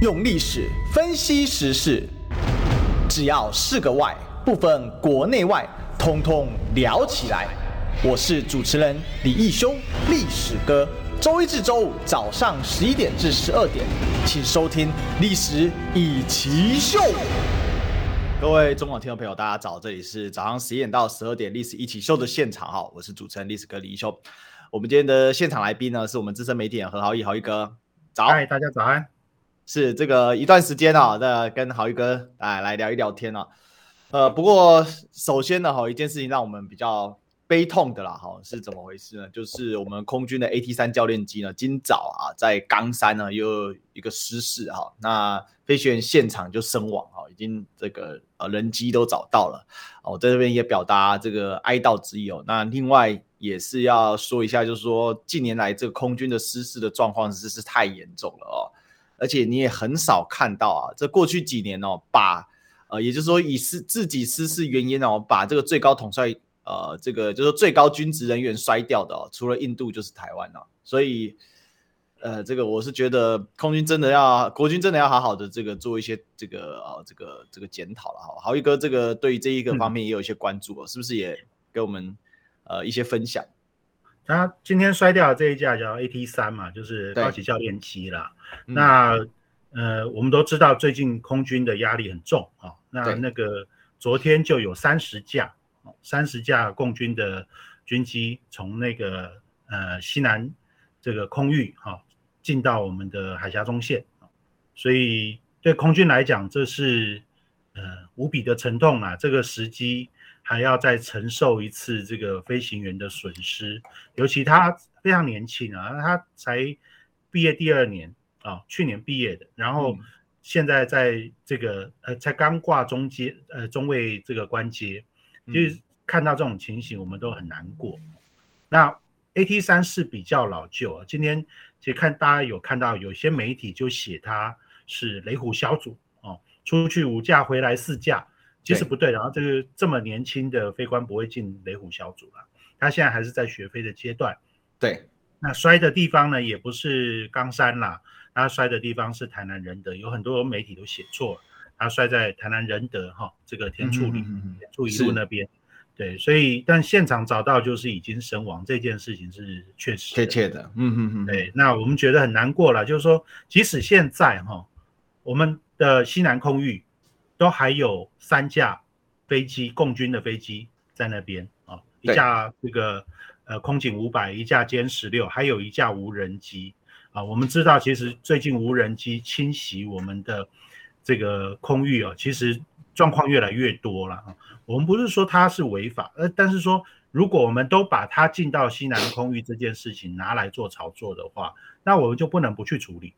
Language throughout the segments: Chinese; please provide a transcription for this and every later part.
用历史分析时事，只要是个“外”，不分国内外，通通聊起来。我是主持人李义修，历史哥。周一至周五早上十一点至十二点，请收听《历史一起秀》。各位中广听众朋友，大家早，这里是早上十一点到十二点《历史一起秀》的现场哈，我是主持人历史哥李义修。我们今天的现场来宾呢，是我们资深媒体人何豪毅，豪毅哥，早。嗨，大家早安。是这个一段时间啊，那跟豪毅哥来来聊一聊天啊。呃，不过首先呢，哈，一件事情让我们比较悲痛的啦，哈，是怎么回事呢？就是我们空军的 AT 三教练机呢，今早啊，在冈山呢，又一个失事哈，那飞行员现场就身亡啊，已经这个呃人机都找到了，我在这边也表达这个哀悼之意哦。那另外也是要说一下，就是说近年来这个空军的失事的状况是是太严重了哦。而且你也很少看到啊，这过去几年哦，把呃，也就是说以私自己私事原因哦，把这个最高统帅呃，这个就是最高军职人员摔掉的哦，除了印度就是台湾哦。所以呃，这个我是觉得空军真的要国军真的要好好的这个做一些这个呃这个这个检讨了哈。豪毅哥这个对于这一个方面也有一些关注哦，嗯、是不是也给我们呃一些分享？他今天摔掉的这一架叫 AT 三嘛，就是高级教练机啦。那、嗯、呃，我们都知道最近空军的压力很重啊、哦。那那个昨天就有三十架，三十架共军的军机从那个呃西南这个空域哈、哦、进到我们的海峡中线，所以对空军来讲，这是呃无比的沉痛啊。这个时机。还要再承受一次这个飞行员的损失，尤其他非常年轻啊，他才毕业第二年啊，去年毕业的，然后现在在这个呃才刚挂中阶呃中尉这个官阶，就是看到这种情形，我们都很难过。那 AT 三是比较老旧啊，今天其实看大家有看到有些媒体就写他是雷虎小组哦，出去五架回来四架。其实不对，然后这个这么年轻的飞官不会进雷虎小组了，他现在还是在学飞的阶段。对，那摔的地方呢，也不是冈山啦，他摔的地方是台南仁德，有很多媒体都写错了，他摔在台南仁德哈，这个田厝里、田厝一路那边。对，所以但现场找到就是已经身亡，这件事情是确实确切的。嗯嗯嗯。对，那我们觉得很难过了，就是说，即使现在哈，我们的西南空域。都还有三架飞机，共军的飞机在那边啊，一架这个呃空警五百，一架歼十六，还有一架无人机啊。我们知道，其实最近无人机侵袭我们的这个空域啊，其实状况越来越多了啊。我们不是说它是违法，呃，但是说如果我们都把它进到西南空域这件事情拿来做炒作的话，那我们就不能不去处理。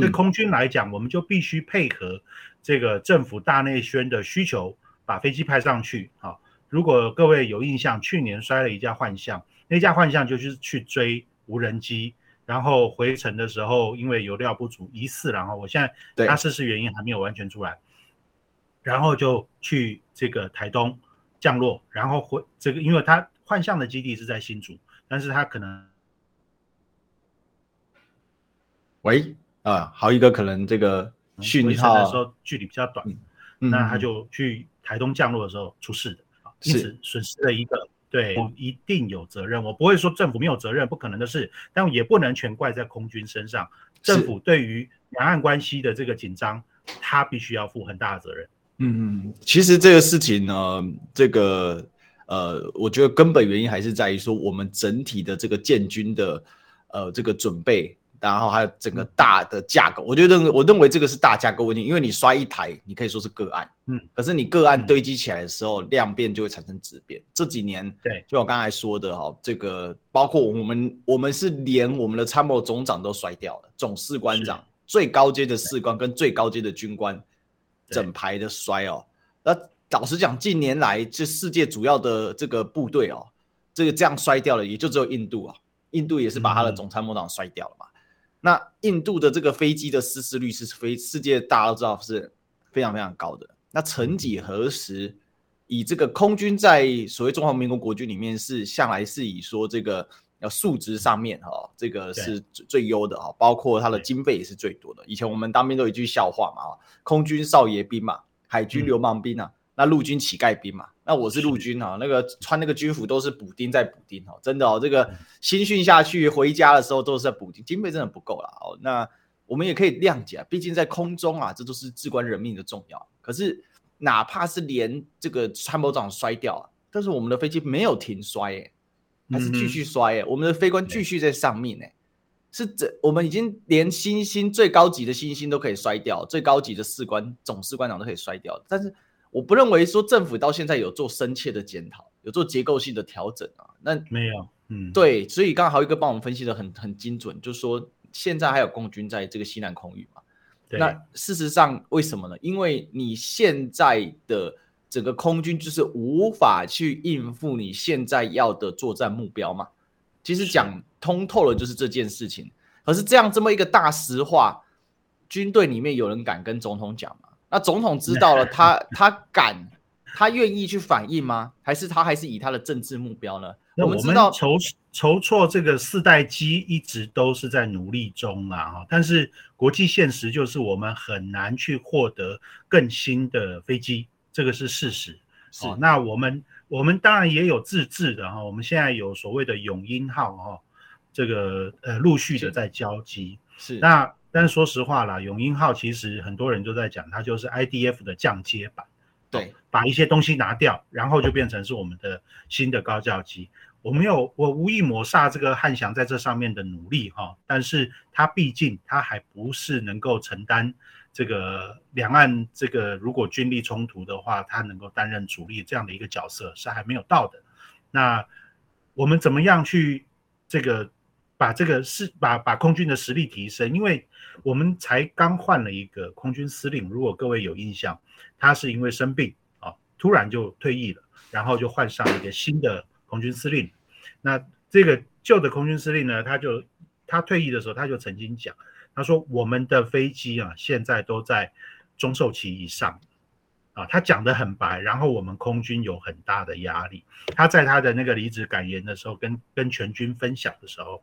对空军来讲，我们就必须配合这个政府大内宣的需求，把飞机派上去。好，如果各位有印象，去年摔了一架幻象，那架幻象就是去追无人机，然后回程的时候因为油料不足，疑似，然后我现在它失事原因还没有完全出来，然后就去这个台东降落，然后回这个，因为它幻象的基地是在新竹，但是它可能，喂。啊，豪一哥可能这个讯号的时候距离比较短，嗯、那他就去台东降落的时候出事的，嗯、因此损失了一个，对，一定有责任。我不会说政府没有责任，不可能的事，但也不能全怪在空军身上。政府对于两岸关系的这个紧张，他必须要负很大的责任。嗯嗯，其实这个事情呢，这个呃，我觉得根本原因还是在于说我们整体的这个建军的呃这个准备。然后还有整个大的架构，我觉得我认为这个是大架构问题，因为你摔一台，你可以说是个案，嗯，可是你个案堆积起来的时候，量变就会产生质变。这几年，对，就我刚才说的哈，这个包括我们，我们是连我们的参谋总长都摔掉了，总士官长、最高阶的士官跟最高阶的军官，整排的摔哦。那老实讲，近年来这世界主要的这个部队哦，这个这样摔掉了，也就只有印度啊，印度也是把他的总参谋长摔掉了嘛。那印度的这个飞机的失事率是非世界大家都知道是非常非常高的。那曾几何时，以这个空军在所谓中华民国国军里面是向来是以说这个要数值上面哈，这个是最优的哈，包括它的经费也是最多的。以前我们当兵都有一句笑话嘛，空军少爷兵嘛，海军流氓兵啊，那陆军乞丐兵嘛。那我是陆军啊，那个穿那个军服都是补丁在补丁哦，真的哦，这个新训下去回家的时候都是在补丁，经费真的不够了哦。那我们也可以谅解啊，毕竟在空中啊，这都是至关人命的重要。可是哪怕是连这个参谋长摔掉啊，但是我们的飞机没有停摔诶。还是继续摔诶、欸，我们的飞官继续在上面诶、欸，是这我们已经连星星最高级的星星都可以摔掉，最高级的士官总士官长都可以摔掉，但是我不认为说政府到现在有做深切的检讨，有做结构性的调整啊。那没有，嗯，对，所以刚好一个帮我们分析的很很精准，就是说现在还有共军在这个西南空域嘛。对。那事实上为什么呢？因为你现在的。整个空军就是无法去应付你现在要的作战目标嘛？其实讲通透了就是这件事情。可是这样这么一个大实话，军队里面有人敢跟总统讲吗？那总统知道了，他他敢，他愿意去反应吗？还是他还是以他的政治目标呢？我们知道筹筹措这个四代机一直都是在努力中啊，哈，但是国际现实就是我们很难去获得更新的飞机。这个是事实，是、哦。那我们我们当然也有自制的哈、哦，我们现在有所谓的永鹰号哈、哦，这个呃陆续的在交机。是。那但是说实话啦，永鹰号其实很多人都在讲，它就是 IDF 的降阶版。对、哦。把一些东西拿掉，然后就变成是我们的新的高教机。我没有，我无意抹煞这个汉翔在这上面的努力哈、哦，但是它毕竟它还不是能够承担。这个两岸这个如果军力冲突的话，它能够担任主力这样的一个角色是还没有到的。那我们怎么样去这个把这个是把把空军的实力提升？因为我们才刚换了一个空军司令，如果各位有印象，他是因为生病啊，突然就退役了，然后就换上一个新的空军司令。那这个旧的空军司令呢，他就他退役的时候，他就曾经讲。他说：“我们的飞机啊，现在都在中寿期以上，啊，他讲得很白。然后我们空军有很大的压力。他在他的那个离职感言的时候，跟跟全军分享的时候，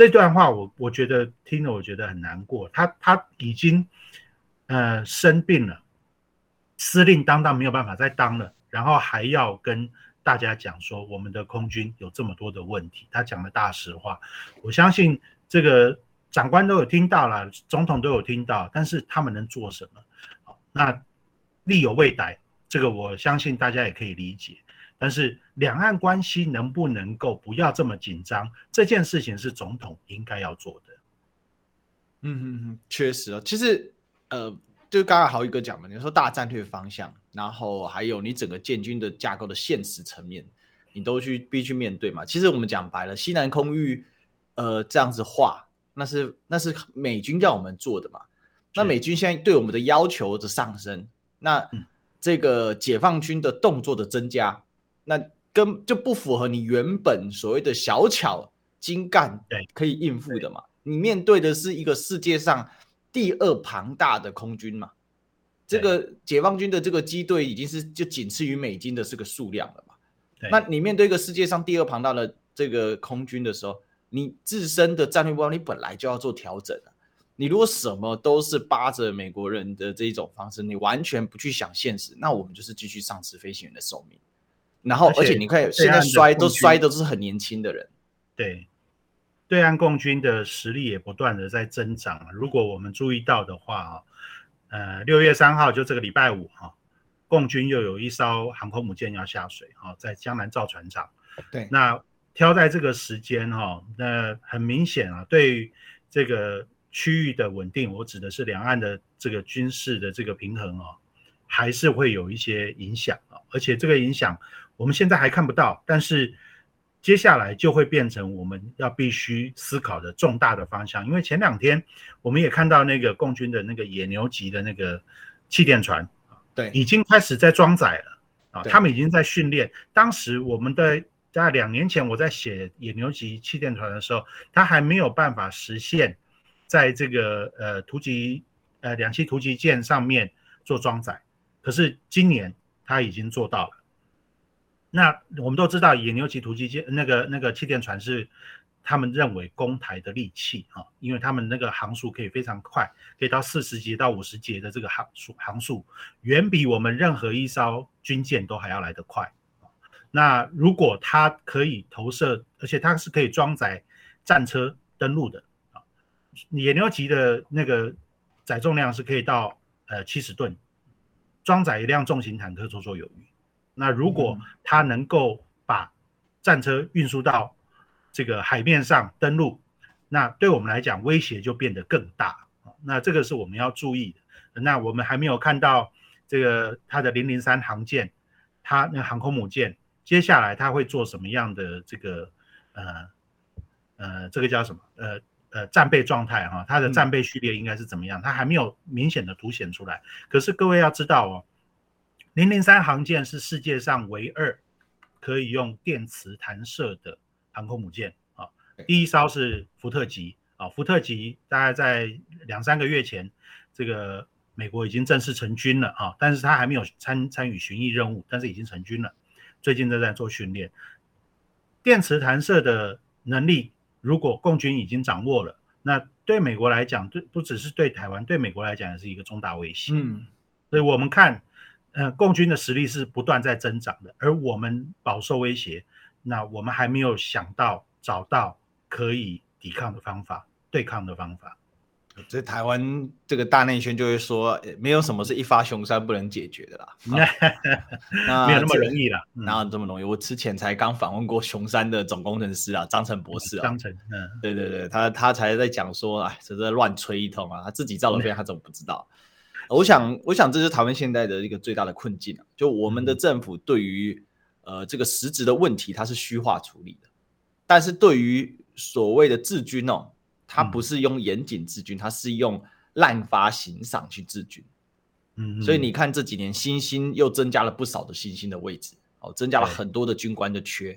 这段话我我觉得听了我觉得很难过。他他已经呃生病了，司令当当没有办法再当了，然后还要跟大家讲说我们的空军有这么多的问题。他讲的大实话，我相信这个。”长官都有听到了，总统都有听到，但是他们能做什么？那力有未逮，这个我相信大家也可以理解。但是两岸关系能不能够不要这么紧张？这件事情是总统应该要做的。嗯嗯嗯，确实啊。其实呃，就刚刚豪宇哥讲的，你说大战略方向，然后还有你整个建军的架构的现实层面，你都去必须去面对嘛。其实我们讲白了，西南空域呃这样子画。那是那是美军要我们做的嘛？那美军现在对我们的要求的上升，那这个解放军的动作的增加，那根就不符合你原本所谓的小巧精干可以应付的嘛？你面对的是一个世界上第二庞大的空军嘛？这个解放军的这个机队已经是就仅次于美军的这个数量了嘛？那你面对一个世界上第二庞大的这个空军的时候，你自身的战略目标，你本来就要做调整了。你如果什么都是扒着美国人的这一种方式，你完全不去想现实，那我们就是继续丧失飞行员的寿命。然后，而且你看现在摔都摔都是很年轻的人。对，对岸共军的实力也不断的在增长。如果我们注意到的话啊，呃，六月三号就这个礼拜五哈，共军又有一艘航空母舰要下水哈，在江南造船厂。对，那。挑在这个时间哈，那很明显啊，对这个区域的稳定，我指的是两岸的这个军事的这个平衡啊，还是会有一些影响啊。而且这个影响我们现在还看不到，但是接下来就会变成我们要必须思考的重大的方向。因为前两天我们也看到那个共军的那个野牛级的那个气垫船，对，已经开始在装载了啊，他们已经在训练。当时我们的。在两年前，我在写野牛级气垫船的时候，它还没有办法实现在这个呃突击呃两栖突击舰上面做装载，可是今年它已经做到了。那我们都知道，野牛级突击舰那个那个气垫船是他们认为攻台的利器啊，因为他们那个航速可以非常快，可以到四十节到五十节的这个航速航速，远比我们任何一艘军舰都还要来得快。那如果它可以投射，而且它是可以装载战车登陆的啊，野牛级的那个载重量是可以到呃七十吨，装载一辆重型坦克绰绰有余。那如果它能够把战车运输到这个海面上登陆，那对我们来讲威胁就变得更大。那这个是我们要注意的。那我们还没有看到这个它的零零三航舰，它那航空母舰接下来它会做什么样的这个呃呃这个叫什么呃呃战备状态哈？它的战备序列应该是怎么样？它还没有明显的凸显出来。可是各位要知道哦，零零三航舰是世界上唯二可以用电磁弹射的。航空母舰啊，第一艘是福特级啊，福特级大概在两三个月前，这个美国已经正式成军了啊，但是他还没有参参与巡弋任务，但是已经成军了，最近正在做训练。电磁弹射的能力，如果共军已经掌握了，那对美国来讲，对不只是对台湾，对美国来讲也是一个重大威胁。嗯，所以我们看，呃，共军的实力是不断在增长的，而我们饱受威胁。那我们还没有想到找到可以抵抗的方法，对抗的方法。所以台湾这个大内宣就会说，没有什么是一发雄山不能解决的啦。那没有那么容易啦，哪有这么容易？我之前才刚访问过雄山的总工程师啊，张成博士啊。张成，嗯，对对对，他他才在讲说，哎，这是乱吹一通啊，他自己造的飞，他怎么不知道？我想，我想这是台湾现在的一个最大的困境啊，就我们的政府对于。呃，这个实质的问题它是虚化处理的，但是对于所谓的治军哦，它不是用严谨治军，它是用滥发行赏去治军。嗯，所以你看这几年新兴又增加了不少的新兴的位置哦，增加了很多的军官的缺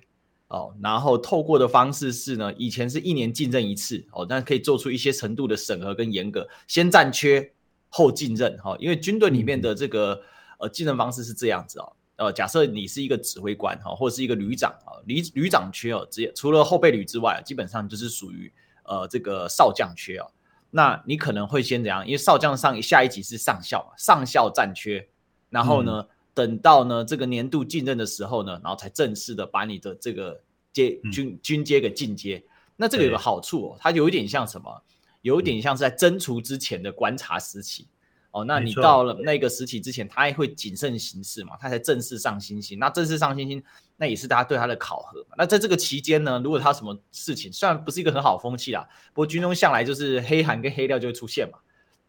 哦，然后透过的方式是呢，以前是一年竞争一次哦，但可以做出一些程度的审核跟严格，先占缺后进任哈，因为军队里面的这个呃进任方式是这样子哦。呃，假设你是一个指挥官哈，或者是一个旅长啊，旅旅长缺哦，直接除了后备旅之外，基本上就是属于呃这个少将缺哦。那你可能会先怎样？因为少将上下一级是上校嘛，上校战缺，然后呢，嗯、等到呢这个年度进任的时候呢，然后才正式的把你的这个阶军军阶给进阶。那这个有个好处哦，它有一点像什么？有一点像是在征除之前的观察时期。哦，那你到了那个时期之前，他也会谨慎行事嘛，他才正式上星星。那正式上星星，那也是大家对他的考核嘛。那在这个期间呢，如果他什么事情，虽然不是一个很好的风气啦，不过军中向来就是黑函跟黑料就会出现嘛。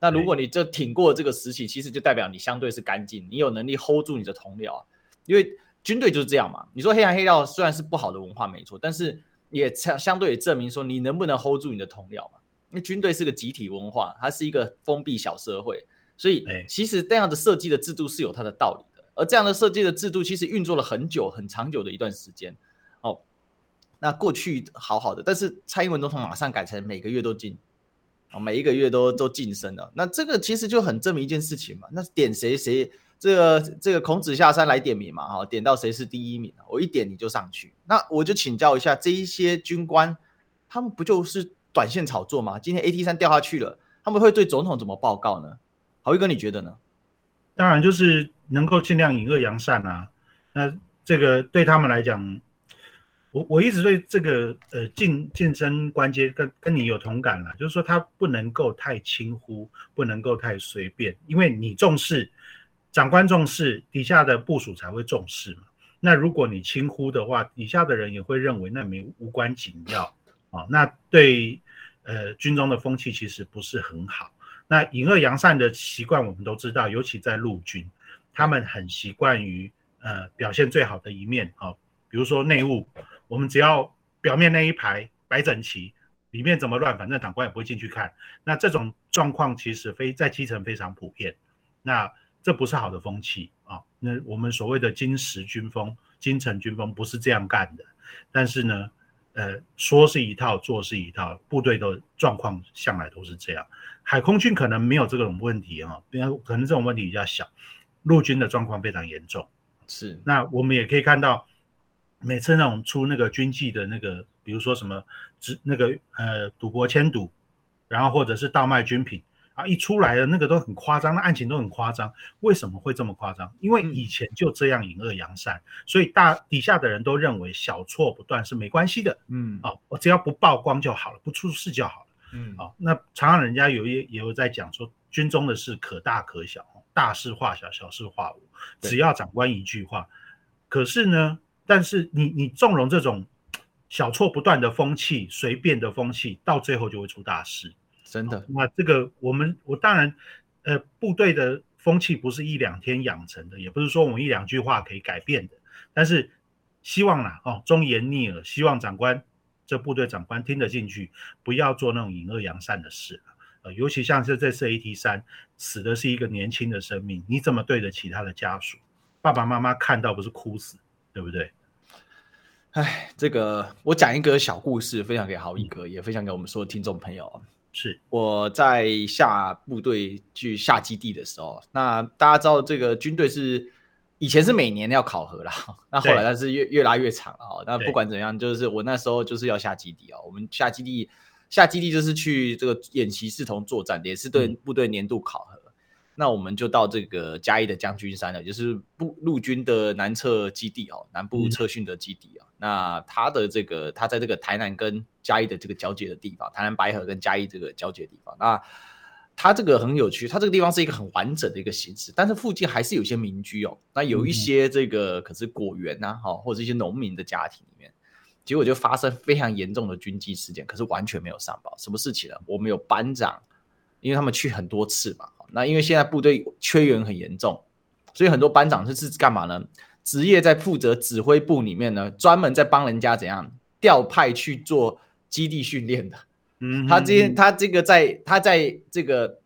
那如果你这挺过这个时期，其实就代表你相对是干净，你有能力 hold 住你的同僚。因为军队就是这样嘛。你说黑函黑料虽然是不好的文化没错，但是也相相对也证明说你能不能 hold 住你的同僚嘛。因为军队是个集体文化，它是一个封闭小社会。所以，其实这样的设计的制度是有它的道理的，而这样的设计的制度其实运作了很久、很长久的一段时间。哦，那过去好好的，但是蔡英文总统马上改成每个月都进，哦，每一个月都都晋升了。那这个其实就很证明一件事情嘛，那点谁谁这个这个孔子下山来点名嘛，哈，点到谁是第一名，我一点你就上去。那我就请教一下这一些军官，他们不就是短线炒作吗？今天 AT 三掉下去了，他们会对总统怎么报告呢？郝一哥，你觉得呢？当然就是能够尽量隐恶扬善啊。那这个对他们来讲，我我一直对这个呃晋晋升官阶跟跟你有同感了，就是说他不能够太轻忽，不能够太随便，因为你重视长官重视，底下的部署才会重视嘛。那如果你轻忽的话，底下的人也会认为那没无关紧要啊。那对呃军中的风气其实不是很好。那隐恶扬善的习惯我们都知道，尤其在陆军，他们很习惯于呃表现最好的一面啊、哦。比如说内务，我们只要表面那一排摆整齐，里面怎么乱，反正长官也不会进去看。那这种状况其实非在基层非常普遍。那这不是好的风气啊、哦。那我们所谓的金石军风、金城军风不是这样干的。但是呢，呃，说是一套，做是一套，部队的状况向来都是这样。海空军可能没有这种问题啊，因为可能这种问题比较小。陆军的状况非常严重，是。那我们也可以看到，每次那种出那个军纪的那个比如说什么只那个呃赌博签赌，然后或者是倒卖军品啊，一出来的那个都很夸张，那案情都很夸张。为什么会这么夸张？因为以前就这样隐恶扬善，所以大底下的人都认为小错不断是没关系的。嗯，啊，我只要不曝光就好了，不出事就好了。嗯，啊，那常常人家有也也有在讲说，军中的事可大可小，大事化小，小事化无，只要长官一句话。可是呢，但是你你纵容这种小错不断的风气，随便的风气，到最后就会出大事。真的。那这个我们我当然，呃，部队的风气不是一两天养成的，也不是说我们一两句话可以改变的。但是希望啦，哦，忠言逆耳，希望长官这部队长官听得进去，不要做那种隐恶扬善的事。呃，尤其像是这次 AT 三死的是一个年轻的生命，你怎么对得起他的家属？爸爸妈妈看到不是哭死，对不对？哎，这个我讲一个小故事，分享给豪一哥，也分享给我们所有听众朋友。是我在下部队去下基地的时候，那大家知道这个军队是以前是每年要考核啦，那后来但是越越拉越长了。那不管怎样，就是我那时候就是要下基地啊。我们下基地下基地就是去这个演习视同作战，也是对部队年度考核。那我们就到这个嘉义的将军山了，就是部陆军的南侧基地哦，南部测训的基地啊。嗯、那他的这个，他在这个台南跟嘉义的这个交界的地方，台南白河跟嘉义这个交界的地方。那他这个很有趣，它这个地方是一个很完整的一个形式，但是附近还是有些民居哦。那有一些这个可是果园呐，哈，或者一些农民的家庭里面，结果就发生非常严重的军纪事件，可是完全没有上报。什么事情呢？我们有班长，因为他们去很多次嘛。那因为现在部队缺员很严重，所以很多班长是是干嘛呢？职业在负责指挥部里面呢，专门在帮人家怎样调派去做基地训练的。嗯，他今天他这个在他在这个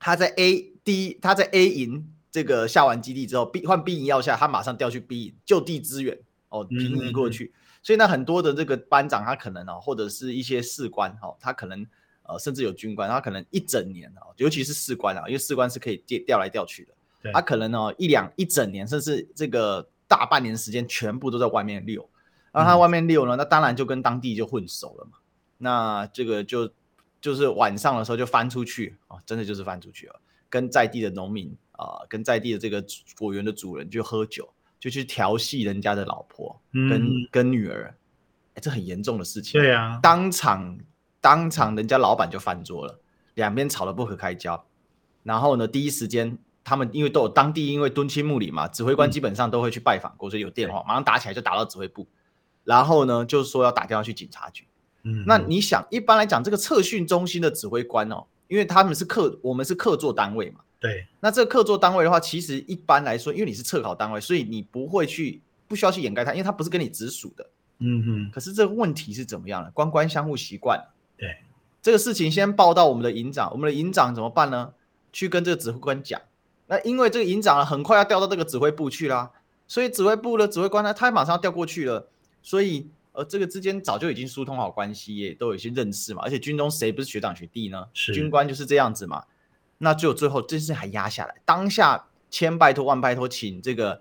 他在 A 一他在 A 营这个下完基地之后，B 换 B 营要下，他马上调去 B 营就地支援哦，平移过去。所以呢，很多的这个班长他可能哦，或者是一些士官哦，他可能。呃，甚至有军官，他可能一整年啊，尤其是士官啊，因为士官是可以调调来调去的，对他可能呢一两一整年，甚至这个大半年时间，全部都在外面溜。然后他外面溜呢，嗯、那当然就跟当地就混熟了嘛。那这个就就是晚上的时候就翻出去啊，真的就是翻出去了，跟在地的农民啊，跟在地的这个果园的主人就喝酒，就去调戏人家的老婆跟、嗯、跟女儿，哎，这很严重的事情。对啊，当场。当场人家老板就翻桌了，两边吵得不可开交。然后呢，第一时间他们因为都有当地因为敦亲睦邻嘛，指挥官基本上都会去拜访过，所以有电话马上打起来就打到指挥部。然后呢，就是说要打电话去警察局。嗯，那你想，一般来讲，这个测训中心的指挥官哦，因为他们是客，我们是客座单位嘛。对。那这个客座单位的话，其实一般来说，因为你是测考单位，所以你不会去不需要去掩盖它，因为它不是跟你直属的。嗯哼。可是这个问题是怎么样的？官官相互习惯了。对，这个事情先报到我们的营长，我们的营长怎么办呢？去跟这个指挥官讲。那因为这个营长呢，很快要调到这个指挥部去啦，所以指挥部的指挥官呢，他马上要调过去了。所以呃，这个之间早就已经疏通好关系，也都有一些认识嘛。而且军中谁不是学长学弟呢？是军官就是这样子嘛。那就最后这件事还压下来，当下千拜托万拜托，请这个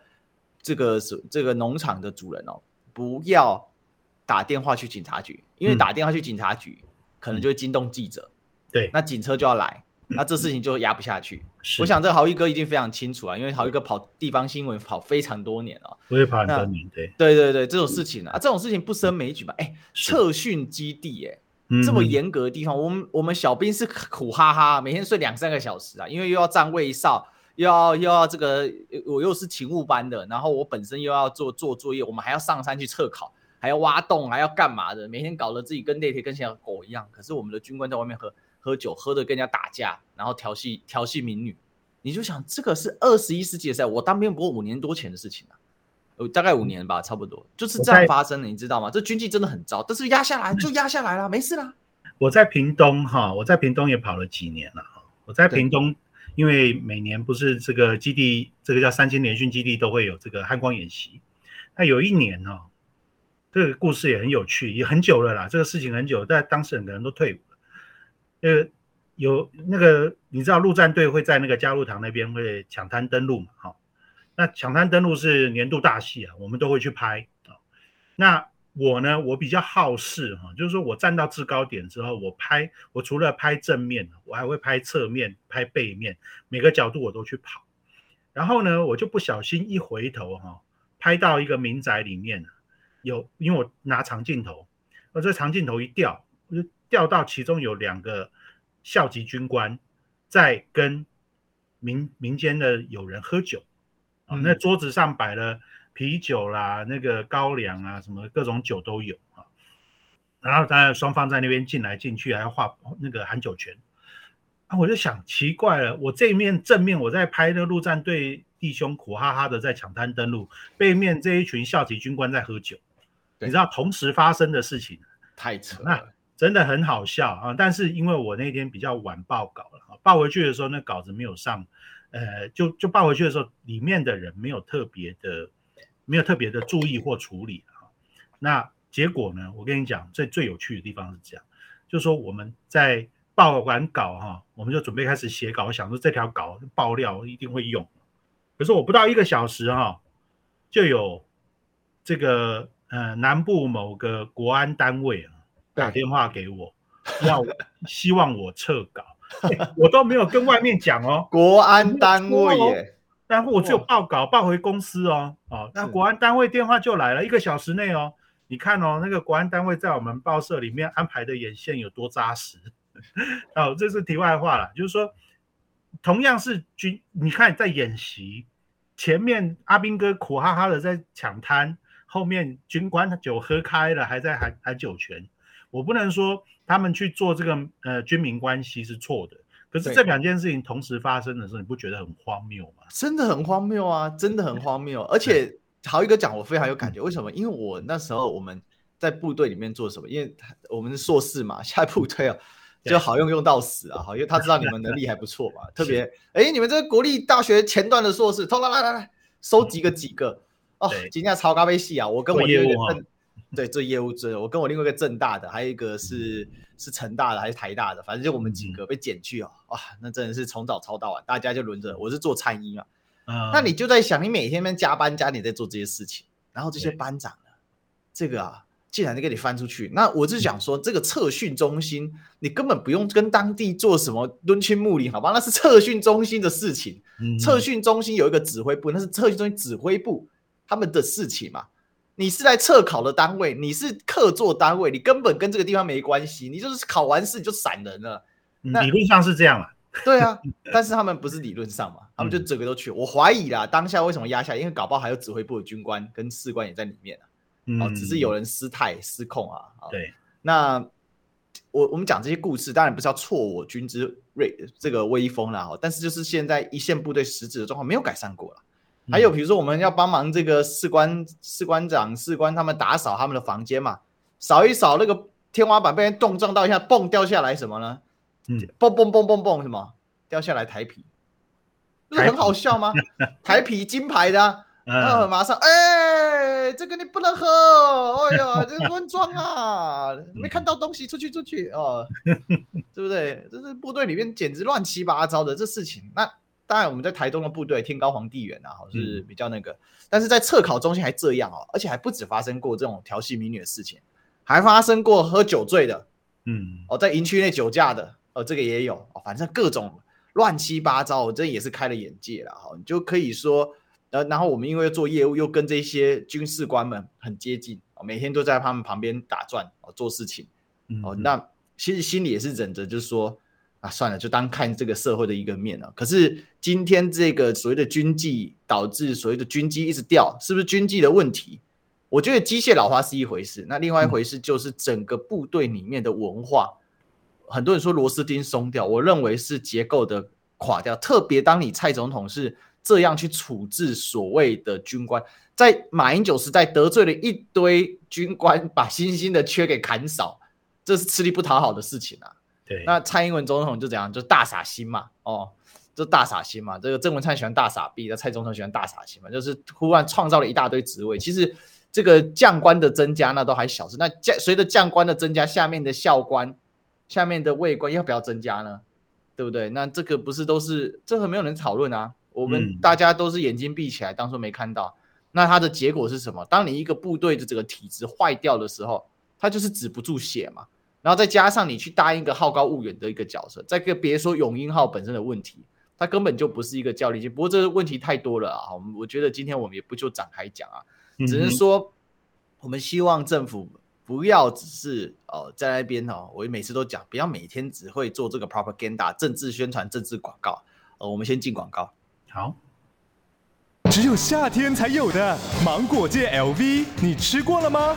这个是这个农场的主人哦，不要打电话去警察局，因为打电话去警察局。嗯可能就会惊动记者，对，那警车就要来，那这事情就压不下去。我想这个豪一哥一定非常清楚啊，因为豪一哥跑地方新闻跑非常多年了，我也跑很多年，对，对对对，这种事情啊，这种事情不胜枚举吧。哎，测训基地，哎，这么严格的地方，我们我们小兵是苦哈哈，每天睡两三个小时啊，因为又要站卫哨，又要又要这个，我又是勤务班的，然后我本身又要做做作业，我们还要上山去测考。还要挖洞，还要干嘛的？每天搞得自己跟那天跟像狗一样。可是我们的军官在外面喝喝酒，喝的跟人家打架，然后调戏调戏民女。你就想，这个是二十一世纪的事，我当兵不过五年多前的事情啊，大概五年吧，差不多就是这样发生的，你知道吗？这军纪真的很糟，但是压下来就压下来了，没事啦。我在屏东哈，我在屏东也跑了几年了哈。我在屏东，因为每年不是这个基地，这个叫三千联训基地都会有这个汉光演习。那有一年呢。这个故事也很有趣，也很久了啦。这个事情很久，但当时很多人都退伍了。呃，有那个你知道陆战队会在那个嘉露堂那边会抢滩登陆嘛？好，那抢滩登陆是年度大戏啊，我们都会去拍啊。那我呢，我比较好事哈，就是说我站到制高点之后，我拍，我除了拍正面，我还会拍侧面、拍背面，每个角度我都去跑。然后呢，我就不小心一回头哈，拍到一个民宅里面有，因为我拿长镜头，我这长镜头一掉，我就掉到其中有两个校级军官在跟民民间的友人喝酒，啊，那桌子上摆了。啤酒啦，那个高粱啊，什么各种酒都有啊。然后当然双方在那边进来进去，还要画那个喊酒泉啊。我就想奇怪了，我这一面正面我在拍那个陆战队弟兄苦哈哈的在抢滩登陆，背面这一群校级军官在喝酒，你知道同时发生的事情太扯了，那真的很好笑啊。但是因为我那天比较晚报稿了，报回去的时候那稿子没有上，呃，就就报回去的时候里面的人没有特别的。没有特别的注意或处理啊，那结果呢？我跟你讲，最最有趣的地方是这样，就是说我们在报完稿哈，我们就准备开始写稿，我想说这条稿爆料一定会用。可是我不到一个小时哈，就有这个呃南部某个国安单位啊打电话给我，要 希望我撤稿，我都没有跟外面讲哦，国安单位耶。然后我只有报稿报回公司哦，哦，那国安单位电话就来了，一个小时内哦，你看哦，那个国安单位在我们报社里面安排的眼线有多扎实，哦，这是题外话了，就是说，同样是军，你看在演习，前面阿兵哥苦哈哈的在抢滩，后面军官酒喝开了，还在喊喊酒泉，我不能说他们去做这个呃军民关系是错的。可是这两件事情同时发生的时候，你不觉得很荒谬吗？真的很荒谬啊！真的很荒谬。而且豪一哥讲，我非常有感觉。为什么？因为我那时候我们在部队里面做什么？因为我们是硕士嘛，下部队啊就好用用到死啊！好，因为他知道你们能力还不错嘛。特别哎，你们这个国立大学前段的硕士，通来来来来，收集个几个哦，今天超咖啡系啊！我跟我有点对，做业务做，我跟我另外一个正大的，还有一个是是成大的还是台大的，反正就我们几个被减去哦，哇，那真的是从早操到晚，大家就轮着。我是做餐饮啊，嗯，那你就在想，你每天在加班加点在做这些事情，然后这些班长呢，这个啊，竟然就给你翻出去，那我就想说，这个测训中心，你根本不用跟当地做什么敦亲睦邻，好吧？那是测训中心的事情，测训中心有一个指挥部，那是测训中心指挥部他们的事情嘛。你是来测考的单位，你是客座单位，你根本跟这个地方没关系，你就是考完试你就闪人了。那理论上是这样嘛？对啊，但是他们不是理论上嘛，他们就整个都去。我怀疑啦，当下为什么压下来？因为搞不好还有指挥部的军官跟士官也在里面啊。哦，只是有人失态失控啊。对，那我我们讲这些故事，当然不是要挫我军之锐这个威风啦。但是就是现在一线部队实质的状况没有改善过了。还有比如说，我们要帮忙这个士官、士官长、士官他们打扫他们的房间嘛，扫一扫那个天花板被人动撞到一下，嘣掉下来什么呢？嗯，嘣嘣嘣嘣嘣什么？掉下来台皮，不是很好笑吗？台皮金牌的，啊，嗯，马上哎、欸，这个你不能喝，哎呀，这个乱撞啊，没看到东西，出去出去哦，对不对？这是部队里面简直乱七八糟的这事情，那。当然，我们在台东的部队天高皇帝远啊，是比较那个。但是在测考中心还这样哦，而且还不止发生过这种调戏民女的事情，还发生过喝酒醉的，嗯，哦，在营区内酒驾的，哦，这个也有，哦，反正各种乱七八糟，我这也是开了眼界了哈。你就可以说，呃，然后我们因为做业务，又跟这些军事官们很接近，每天都在他们旁边打转哦，做事情，哦，那其实心里也是忍着，就是说。啊，算了，就当看这个社会的一个面了。可是今天这个所谓的军纪导致所谓的军机一直掉，是不是军纪的问题？我觉得机械老化是一回事，那另外一回事就是整个部队里面的文化。嗯、很多人说螺丝钉松掉，我认为是结构的垮掉。特别当你蔡总统是这样去处置所谓的军官，在马英九时代得罪了一堆军官，把星星的缺给砍少，这是吃力不讨好的事情啊。那蔡英文总统就怎样，就大傻心嘛，哦，就大傻星嘛。这个郑文灿喜欢大傻逼，那蔡总统喜欢大傻星嘛，就是忽然创造了一大堆职位。其实这个将官的增加那都还小事，那将随着将官的增加，下面的校官、下面的尉官要不要增加呢？对不对？那这个不是都是这个没有人讨论啊？我们大家都是眼睛闭起来，当做没看到。那它的结果是什么？当你一个部队的这个体制坏掉的时候，它就是止不住血嘛。然后再加上你去答应一个好高骛远的一个角色，再个别说永英号本身的问题，它根本就不是一个教练机。不过这个问题太多了啊，我们我觉得今天我们也不就展开讲啊，只是说我们希望政府不要只是哦在那边哦，我每次都讲，不要每天只会做这个 propaganda 政治宣传、政治广告。呃，我们先进广告。好。只有夏天才有的芒果界 LV，你吃过了吗？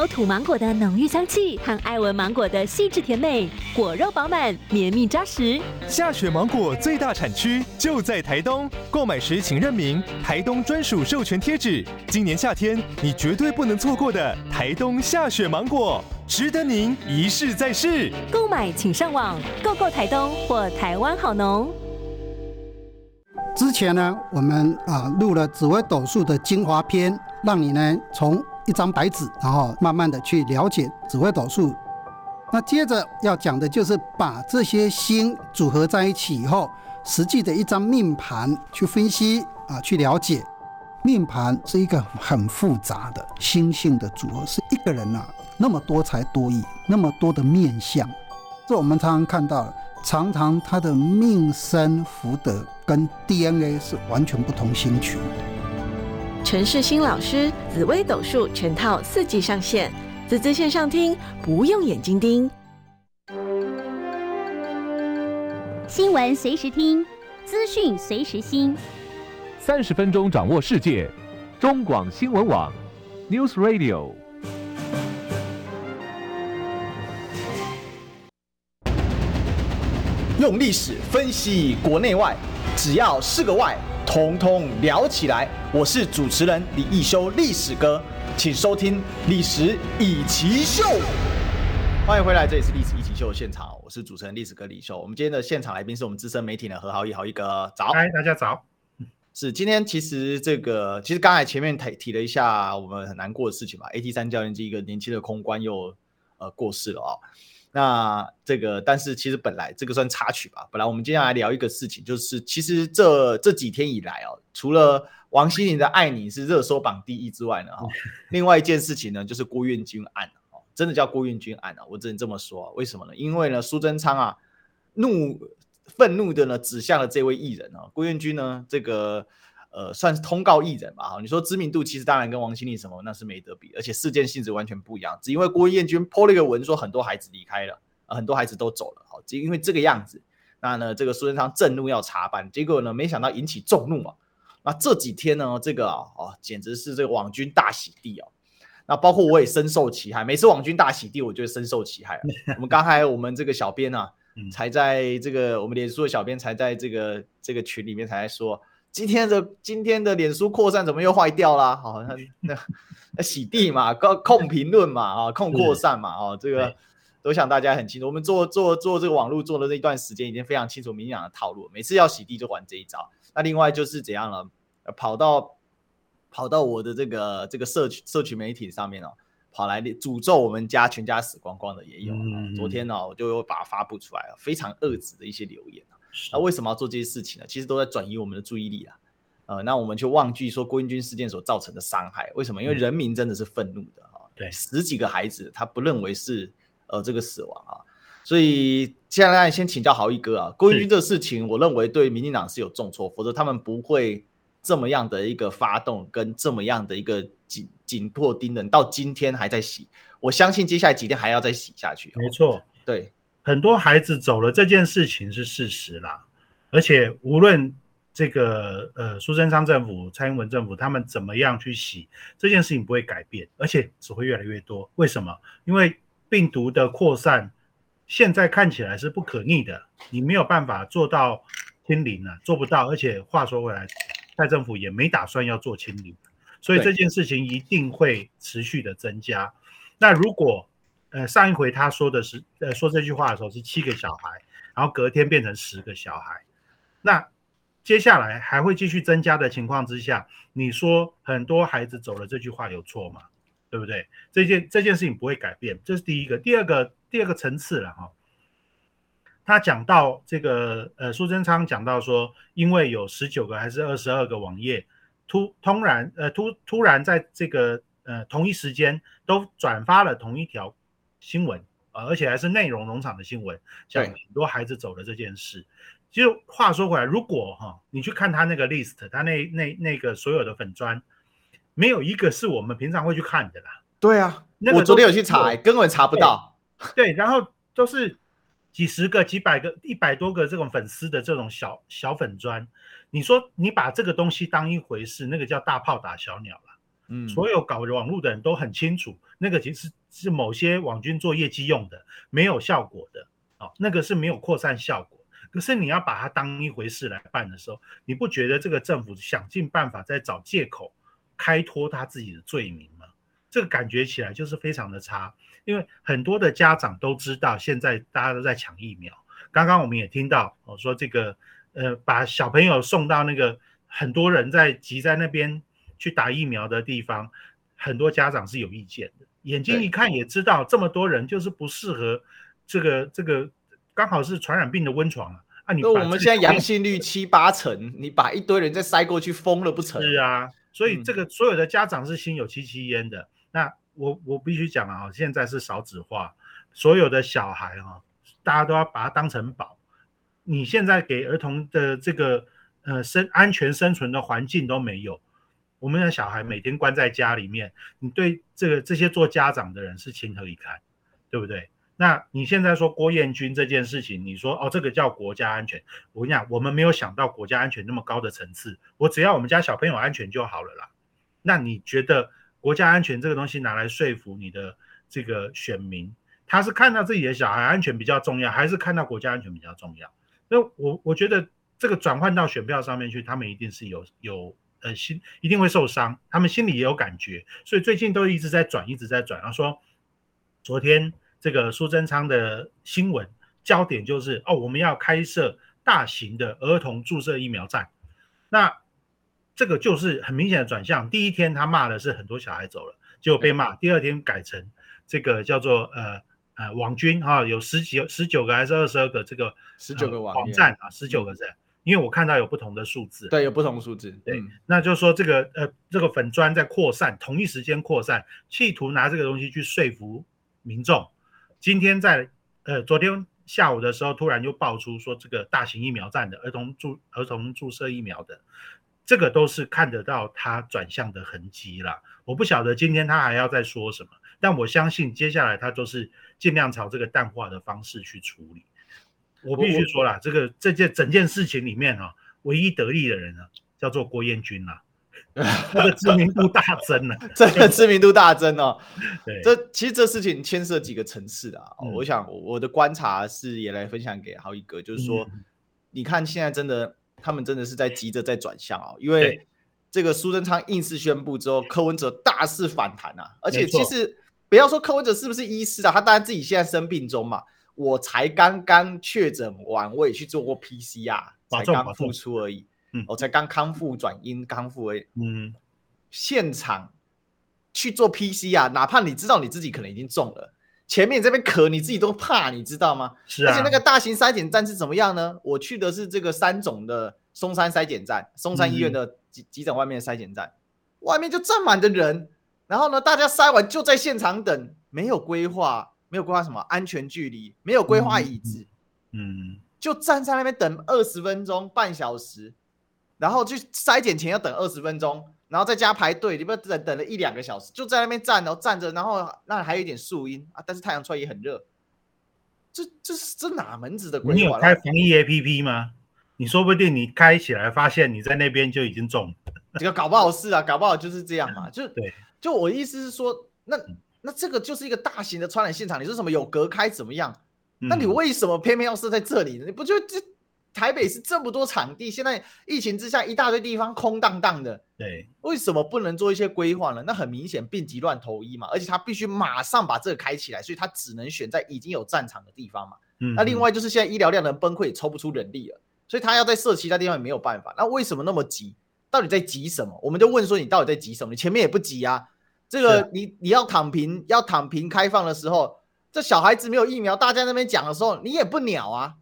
拥有土芒果的浓郁香气和爱文芒果的细致甜美，果肉饱满，绵密扎实。下雪芒果最大产区就在台东，购买时请认明台东专属授权贴纸。今年夏天你绝对不能错过的台东下雪芒果，值得您一试再试。购买请上网购购台东或台湾好农。之前呢，我们啊录了紫微斗数的精华篇，让你呢从一张白纸，然后慢慢的去了解紫微斗数。那接着要讲的就是把这些星组合在一起以后，实际的一张命盘去分析啊，去了解。命盘是一个很复杂的星性的组合，是一个人啊那么多才多艺，那么多的面相，这我们常常看到。常常他的命生福德跟 DNA 是完全不同星群。陈世新老师紫微斗数全套四季上线，滋滋线上听不用眼睛盯。新闻随时听，资讯随时新。三十分钟掌握世界，中广新闻网，News Radio。用历史分析国内外，只要是个“外”，统统聊起来。我是主持人李一修，历史哥，请收听《历史以奇秀》。欢迎回来，这里是《历史一起秀》的现场，我是主持人历史哥李修。我们今天的现场来宾是我们资深媒体的何豪毅，豪毅哥，早。嗨，大家早。是今天其实这个，其实刚才前面提提了一下我们很难过的事情嘛，AT 三教练机一个年轻的空官又呃过世了啊、哦。那这个，但是其实本来这个算插曲吧。本来我们接下来聊一个事情，就是其实这这几天以来哦，除了王心凌的《爱你》是热搜榜第一之外呢，哈，另外一件事情呢，就是郭彦均案哦，真的叫郭彦均案啊，我只能这么说。为什么呢？因为呢，苏贞昌啊，怒愤怒的呢，指向了这位艺人啊，郭彦均呢，这个。呃，算是通告艺人吧，哈，你说知名度其实当然跟王心凌什么那是没得比，而且事件性质完全不一样，只因为郭彦均 po 了一个文说很多孩子离开了，呃，很多孩子都走了，好，只因为这个样子，那呢这个苏贞昌震怒要查办，结果呢没想到引起众怒啊，那这几天呢这个啊哦简直是这个网军大洗地哦，那包括我也深受其害，每次网军大洗地，我就深受其害。我们刚才我们这个小编啊，才在这个我们脸书的小编才在这个这个群里面才在说。今天的今天的脸书扩散怎么又坏掉啦？好，像那那洗地嘛，控控评论嘛，啊，控扩散嘛，哦，这个都想大家很清楚。我们做做做这个网络做的这一段时间，已经非常清楚民进党的套路。每次要洗地就玩这一招。那另外就是怎样了？跑到跑到我的这个这个社区社区媒体上面哦，跑来诅咒我们家全家死光光的也有。昨天呢，我就把它发布出来了，非常恶质的一些留言。那为什么要做这些事情呢？其实都在转移我们的注意力啊。呃，那我们就忘记说郭英军事件所造成的伤害。为什么？因为人民真的是愤怒的啊。对，十几个孩子他不认为是呃这个死亡啊。所以接下来先请教豪一哥啊，郭英军这个事情，我认为对民进党是有重挫，否则他们不会这么样的一个发动，跟这么样的一个紧紧迫盯人，到今天还在洗。我相信接下来几天还要再洗下去。没错，对。很多孩子走了，这件事情是事实啦。而且无论这个呃苏贞昌政府、蔡英文政府他们怎么样去洗，这件事情不会改变，而且只会越来越多。为什么？因为病毒的扩散现在看起来是不可逆的，你没有办法做到清零啊，做不到。而且话说回来，蔡政府也没打算要做清零，所以这件事情一定会持续的增加。那如果呃，上一回他说的是，呃，说这句话的时候是七个小孩，然后隔天变成十个小孩，那接下来还会继续增加的情况之下，你说很多孩子走了这句话有错吗？对不对？这件这件事情不会改变，这是第一个。第二个，第二个层次了哈，他讲到这个呃，苏贞昌讲到说，因为有十九个还是二十二个网页突突然呃突突然在这个呃同一时间都转发了同一条新闻，呃，而且还是内容农场的新闻，讲很多孩子走了这件事。就话说回来，如果哈、哦、你去看他那个 list，他那那那个所有的粉砖，没有一个是我们平常会去看的啦。对啊，那个、我昨天有去查，根本查不到。对，对，然后都是几十个、几百个、一百多个这种粉丝的这种小小粉砖。你说你把这个东西当一回事，那个叫大炮打小鸟了。嗯，所有搞网络的人都很清楚，那个其实是某些网军做业绩用的，没有效果的。哦，那个是没有扩散效果。可是你要把它当一回事来办的时候，你不觉得这个政府想尽办法在找借口开脱他自己的罪名吗？这个感觉起来就是非常的差，因为很多的家长都知道现在大家都在抢疫苗。刚刚我们也听到我说这个呃，把小朋友送到那个很多人在挤在那边去打疫苗的地方，很多家长是有意见的，眼睛一看也知道这么多人就是不适合这个这个。刚好是传染病的温床啊！啊，你那我们现在阳性率七八成，你把一堆人再塞过去，疯了不成？是啊，所以这个所有的家长是心有戚戚焉的。嗯、那我我必须讲啊，现在是少子化，所有的小孩啊，大家都要把它当成宝。你现在给儿童的这个呃生安全生存的环境都没有，我们的小孩每天关在家里面，你对这个这些做家长的人是情何以堪，对不对？那你现在说郭彦军这件事情，你说哦，这个叫国家安全。我跟你讲，我们没有想到国家安全那么高的层次。我只要我们家小朋友安全就好了啦。那你觉得国家安全这个东西拿来说服你的这个选民，他是看到自己的小孩安全比较重要，还是看到国家安全比较重要？那我我觉得这个转换到选票上面去，他们一定是有有呃心一定会受伤，他们心里也有感觉，所以最近都一直在转，一直在转。然后说昨天。这个苏贞昌的新闻焦点就是哦，我们要开设大型的儿童注射疫苗站。那这个就是很明显的转向。第一天他骂的是很多小孩走了，结果被骂。第二天改成这个叫做呃呃网军哈，有十几十九个还是二十二个这个十九个网网站啊，十九个站。因为我看到有不同的数字，对，有不同的数字。对，嗯、那就是说这个呃这个粉砖在扩散，同一时间扩散，企图拿这个东西去说服民众。今天在呃，昨天下午的时候，突然就爆出说这个大型疫苗站的儿童注儿童注射疫苗的，这个都是看得到它转向的痕迹了。我不晓得今天他还要再说什么，但我相信接下来他就是尽量朝这个淡化的方式去处理。我必须说了，这个这件整件事情里面啊，唯一得利的人呢，叫做郭彦均啊。他的知名度大增了，真的知名度大增哦。对，这其实这事情牵涉几个层次的啊。嗯、我想我的观察是也来分享给好一哥，就是说，嗯、你看现在真的，他们真的是在急着在转向啊，因为这个苏贞昌硬是宣布之后，柯文哲大肆反弹啊。而且其实不要说柯文哲是不是医师啊，他当然自己现在生病中嘛。我才刚刚确诊完，我也去做过 PCR，才刚复出而已。嗯，我才刚康复转阴，康复而已。嗯，现场去做 PCR，哪怕你知道你自己可能已经中了，前面这边咳，你自己都怕，你知道吗？是啊。而且那个大型筛检站是怎么样呢？我去的是这个三总的松山筛检站，松山医院的急急诊外面的筛检站，嗯、外面就站满的人，然后呢，大家筛完就在现场等，没有规划，没有规划什么安全距离，没有规划椅子，嗯，嗯就站在那边等二十分钟、半小时。然后去筛检前要等二十分钟，然后在家排队，你不等等了一两个小时，就在那边站，然后站着，然后那还有一点树荫啊，但是太阳出来也很热，这这是这哪门子的规划？你有开防疫 APP 吗？你说不定你开起来发现你在那边就已经中，这个搞不好是啊，搞不好就是这样嘛，就 对，就我意思是说，那那这个就是一个大型的传染现场，你说什么有隔开怎么样？那你为什么偏偏要设在这里？你不就这？台北是这么多场地，现在疫情之下一大堆地方空荡荡的，对，为什么不能做一些规划呢？那很明显病急乱投医嘛，而且他必须马上把这个开起来，所以他只能选在已经有战场的地方嘛。嗯，那另外就是现在医疗量能崩溃，也抽不出人力了，所以他要在设其他地方也没有办法。那为什么那么急？到底在急什么？我们就问说，你到底在急什么？你前面也不急啊，这个你你要躺平，要躺平开放的时候，这小孩子没有疫苗，大家那边讲的时候，你也不鸟啊。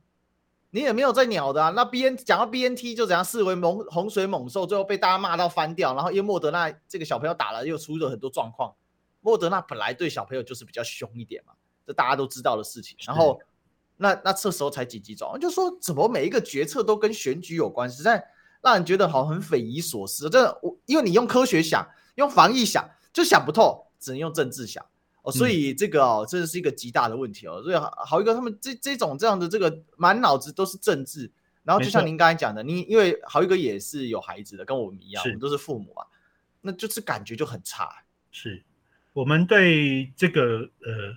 你也没有在鸟的啊。那 B N 讲到 B N T 就怎样视为猛洪水猛兽，最后被大家骂到翻掉。然后因为莫德纳这个小朋友打了又出了很多状况。莫德纳本来对小朋友就是比较凶一点嘛，这大家都知道的事情。然后那那这时候才紧急转，就说怎么每一个决策都跟选举有关，实在让人觉得好很匪夷所思。这我因为你用科学想，用防疫想就想不透，只能用政治想。哦，所以这个哦，这是一个极大的问题哦。所以豪一哥他们这这种这样的这个满脑子都是政治，然后就像您刚才讲的，你因为豪一哥也是有孩子的，跟我们一样，我们都是父母啊，那就是感觉就很差。是我们对这个呃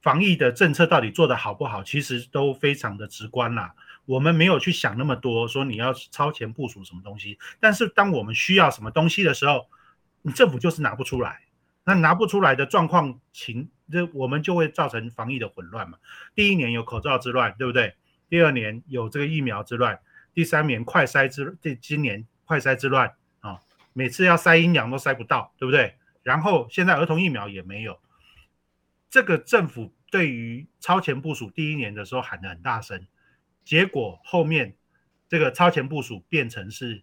防疫的政策到底做得好不好，其实都非常的直观啦。我们没有去想那么多，说你要超前部署什么东西，但是当我们需要什么东西的时候，政府就是拿不出来。那拿不出来的状况情，这我们就会造成防疫的混乱嘛。第一年有口罩之乱，对不对？第二年有这个疫苗之乱，第三年快筛之，这今年快筛之乱啊，每次要筛阴阳都筛不到，对不对？然后现在儿童疫苗也没有，这个政府对于超前部署第一年的时候喊得很大声，结果后面这个超前部署变成是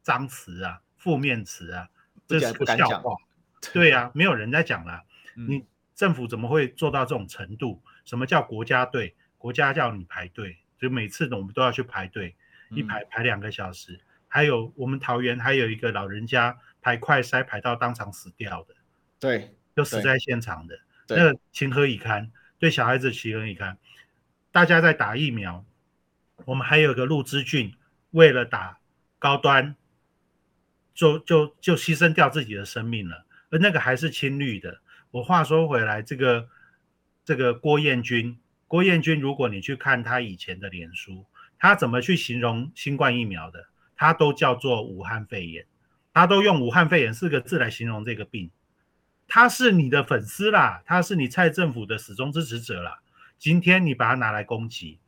脏词啊、负面词啊，这是个笑话。对呀、啊，没有人在讲了。你政府怎么会做到这种程度？什么叫国家队？国家叫你排队，就每次我们都要去排队，一排排两个小时。还有我们桃园还有一个老人家排快筛排到当场死掉的，对，就死在现场的，那情何以堪？对小孩子情何以堪？大家在打疫苗，我们还有个陆之俊，为了打高端，就就就牺牲掉自己的生命了。而那个还是亲绿的。我话说回来，这个这个郭彦军，郭彦军，如果你去看他以前的脸书，他怎么去形容新冠疫苗的，他都叫做武汉肺炎，他都用武汉肺炎四个字来形容这个病。他是你的粉丝啦，他是你蔡政府的始终支持者啦。今天你把他拿来攻击，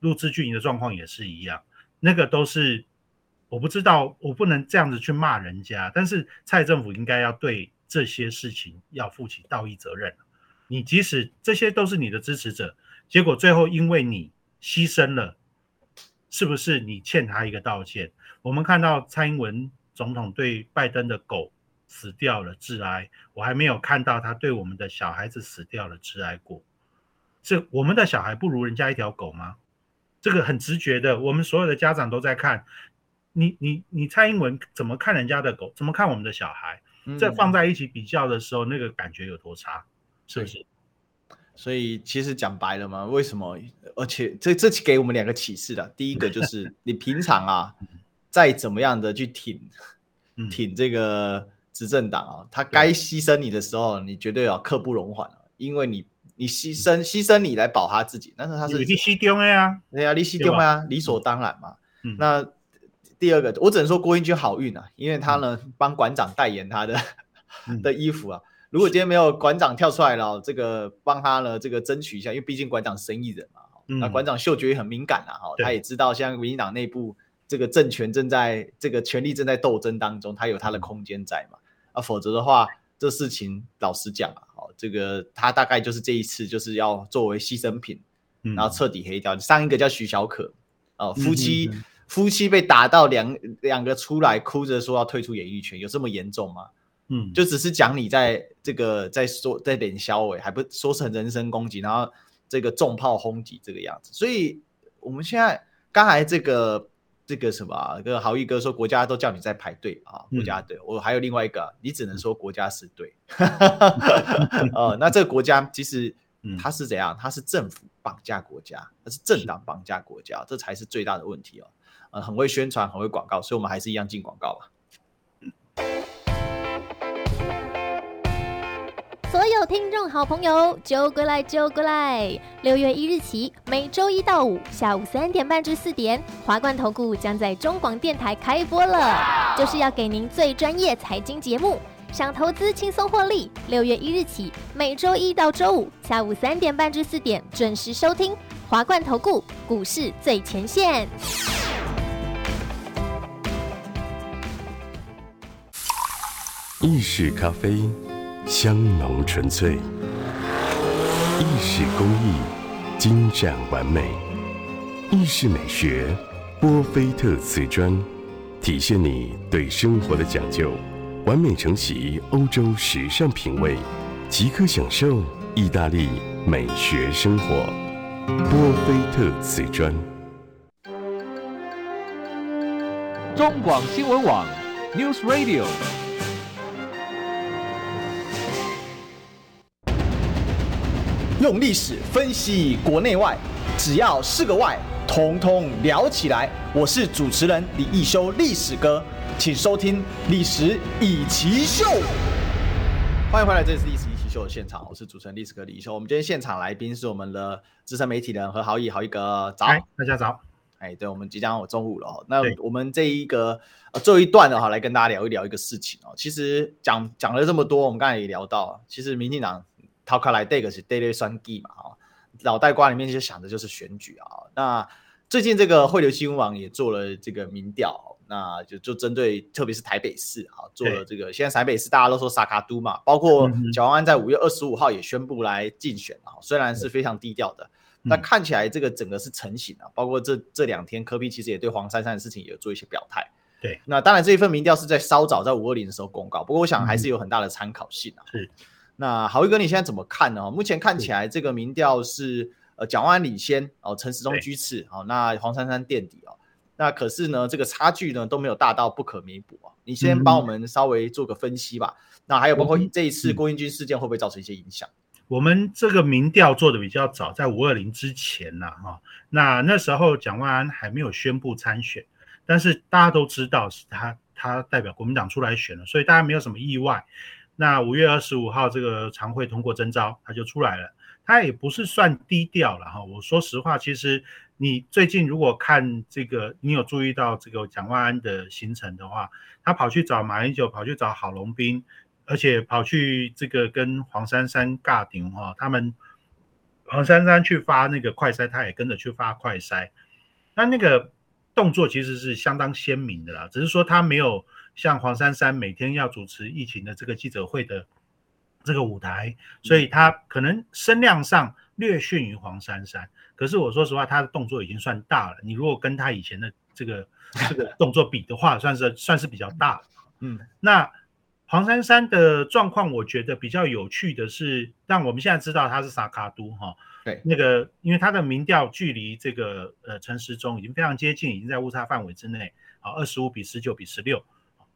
陆志俊的状况也是一样，那个都是我不知道，我不能这样子去骂人家，但是蔡政府应该要对。这些事情要负起道义责任。你即使这些都是你的支持者，结果最后因为你牺牲了，是不是你欠他一个道歉？我们看到蔡英文总统对拜登的狗死掉了致哀，我还没有看到他对我们的小孩子死掉了致哀过。这我们的小孩不如人家一条狗吗？这个很直觉的，我们所有的家长都在看。你你你蔡英文怎么看人家的狗？怎么看我们的小孩？这放在一起比较的时候，那个感觉有多差，是不是？所以其实讲白了嘛，为什么？而且这这给我们两个启示的，第一个就是你平常啊，再怎么样的去挺挺这个执政党啊，他该牺牲你的时候，你绝对要刻不容缓，因为你你牺牲牺牲你来保他自己，但是他是你牺牲的呀，对呀，你牺牲啊，理所当然嘛。那。第二个，我只能说郭英军好运啊，因为他呢帮馆长代言他的 的衣服啊。如果今天没有馆长跳出来了，这个帮他呢这个争取一下，因为毕竟馆长生意人嘛，那馆长嗅觉也很敏感啊，哈，他也知道现在民进党内部这个政权正在这个权力正在斗争当中，他有他的空间在嘛，啊，否则的话，这事情老实讲啊，哦，这个他大概就是这一次就是要作为牺牲品，然后彻底黑掉。上一个叫徐小可，哦，夫妻。夫妻被打到两两个出来哭着说要退出演艺圈，有这么严重吗？嗯，就只是讲你在这个在说在脸消委，还不说成人身攻击，然后这个重炮轰击这个样子。所以我们现在刚才这个这个什么啊，这个豪毅哥说国家都叫你在排队啊，国家队。我还有另外一个，你只能说国家是对。哦，那这个国家其实它是怎样？它是政府绑架国家，它是政党绑架国家，这才是最大的问题哦。很会宣传，很会广告，所以我们还是一样进广告吧。所有听众好朋友，就过来就过来！六月一日起，每周一到五下午三点半至四点，华冠投顾将在中广电台开播了，就是要给您最专业财经节目。想投资轻松获利，六月一日起，每周一到周五下午三点半至四点准时收听华冠投顾股市最前线。意式咖啡，香浓纯粹；意式工艺，精湛完美；意式美学，波菲特瓷砖，体现你对生活的讲究，完美承袭欧洲时尚品味，即刻享受意大利美学生活。波菲特瓷砖。中广新闻网，News Radio。用历史分析国内外，只要是个“外”，统统聊起来。我是主持人李易修，历史哥，请收听《历史以奇秀》。欢迎回来，这里是《历史以奇秀》的现场，我是主持人历史哥李易修。我们今天现场来宾是我们的资深媒体人何豪毅，豪毅哥，早，大家早。哎，对，我们即将有中午了，那我们这一个呃最后一段的话，来跟大家聊一聊一个事情哦。其实讲讲了这么多，我们刚才也聊到，其实民进党。掏开来，这个是对对双 G 嘛，哈，脑袋瓜里面就想的就是选举啊。那最近这个汇流新闻网也做了这个民调，那就就针对特别是台北市啊，做了这个。现在台北市大家都说萨卡都嘛，包括蒋万安在五月二十五号也宣布来竞选啊，虽然是非常低调的，那看起来这个整个是成型了。包括这这两天科比其实也对黄珊珊的事情也有做一些表态。对，那当然这一份民调是在稍早在五二零的时候公告，不过我想还是有很大的参考性啊。是。那豪威哥，你现在怎么看呢？目前看起来，这个民调是呃蒋万安领先哦，陈时中居次哦，那黄珊珊垫底哦。那可是呢，这个差距呢都没有大到不可弥补啊。你先帮我们稍微做个分析吧。嗯、那还有包括这一次郭英军事件会不会造成一些影响？我们这个民调做的比较早，在五二零之前呐哈。那那时候蒋万安还没有宣布参选，但是大家都知道是他他代表国民党出来选了，所以大家没有什么意外。那五月二十五号这个常会通过征召，他就出来了。他也不是算低调了哈。我说实话，其实你最近如果看这个，你有注意到这个蒋万安的行程的话，他跑去找马英九，跑去找郝龙斌，而且跑去这个跟黄珊珊尬顶哈。他们黄珊珊去发那个快筛，他也跟着去发快筛。那那个动作其实是相当鲜明的啦，只是说他没有。像黄珊珊每天要主持疫情的这个记者会的这个舞台，所以他可能声量上略逊于黄珊珊。可是我说实话，他的动作已经算大了。你如果跟他以前的这个这个 动作比的话，算是算是比较大了。嗯，那黄珊珊的状况，我觉得比较有趣的是，让我们现在知道他是萨卡都哈，对，那个因为他的民调距离这个呃陈时中已经非常接近，已经在误差范围之内啊，二十五比十九比十六。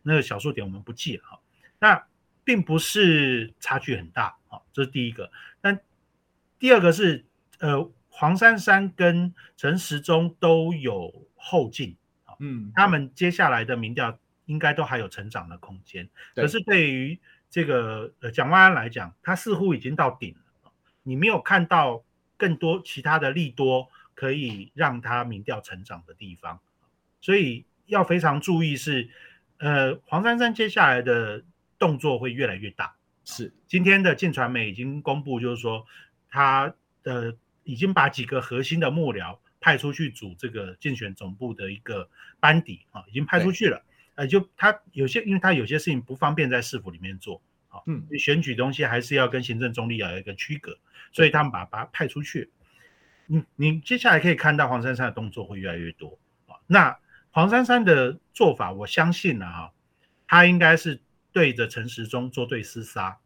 那个小数点我们不记了哈，那并不是差距很大，好，这是第一个。但第二个是，呃，黄珊珊跟陈时中都有后劲，嗯，他们接下来的民调应该都还有成长的空间。可是对于这个呃蒋万安来讲，他似乎已经到顶了，你没有看到更多其他的利多可以让他民调成长的地方，所以要非常注意是。呃，黄珊珊接下来的动作会越来越大。是，今天的镜传媒已经公布，就是说他的已经把几个核心的幕僚派出去组这个竞选总部的一个班底啊，已经派出去了。呃，就他有些，因为他有些事情不方便在市府里面做，好，嗯，选举东西还是要跟行政中立要有一个区隔，所以他们把把他派出去。你你接下来可以看到黄珊珊的动作会越来越多啊，那。黄珊珊的做法，我相信了哈，他应该是对着陈时中做对厮杀，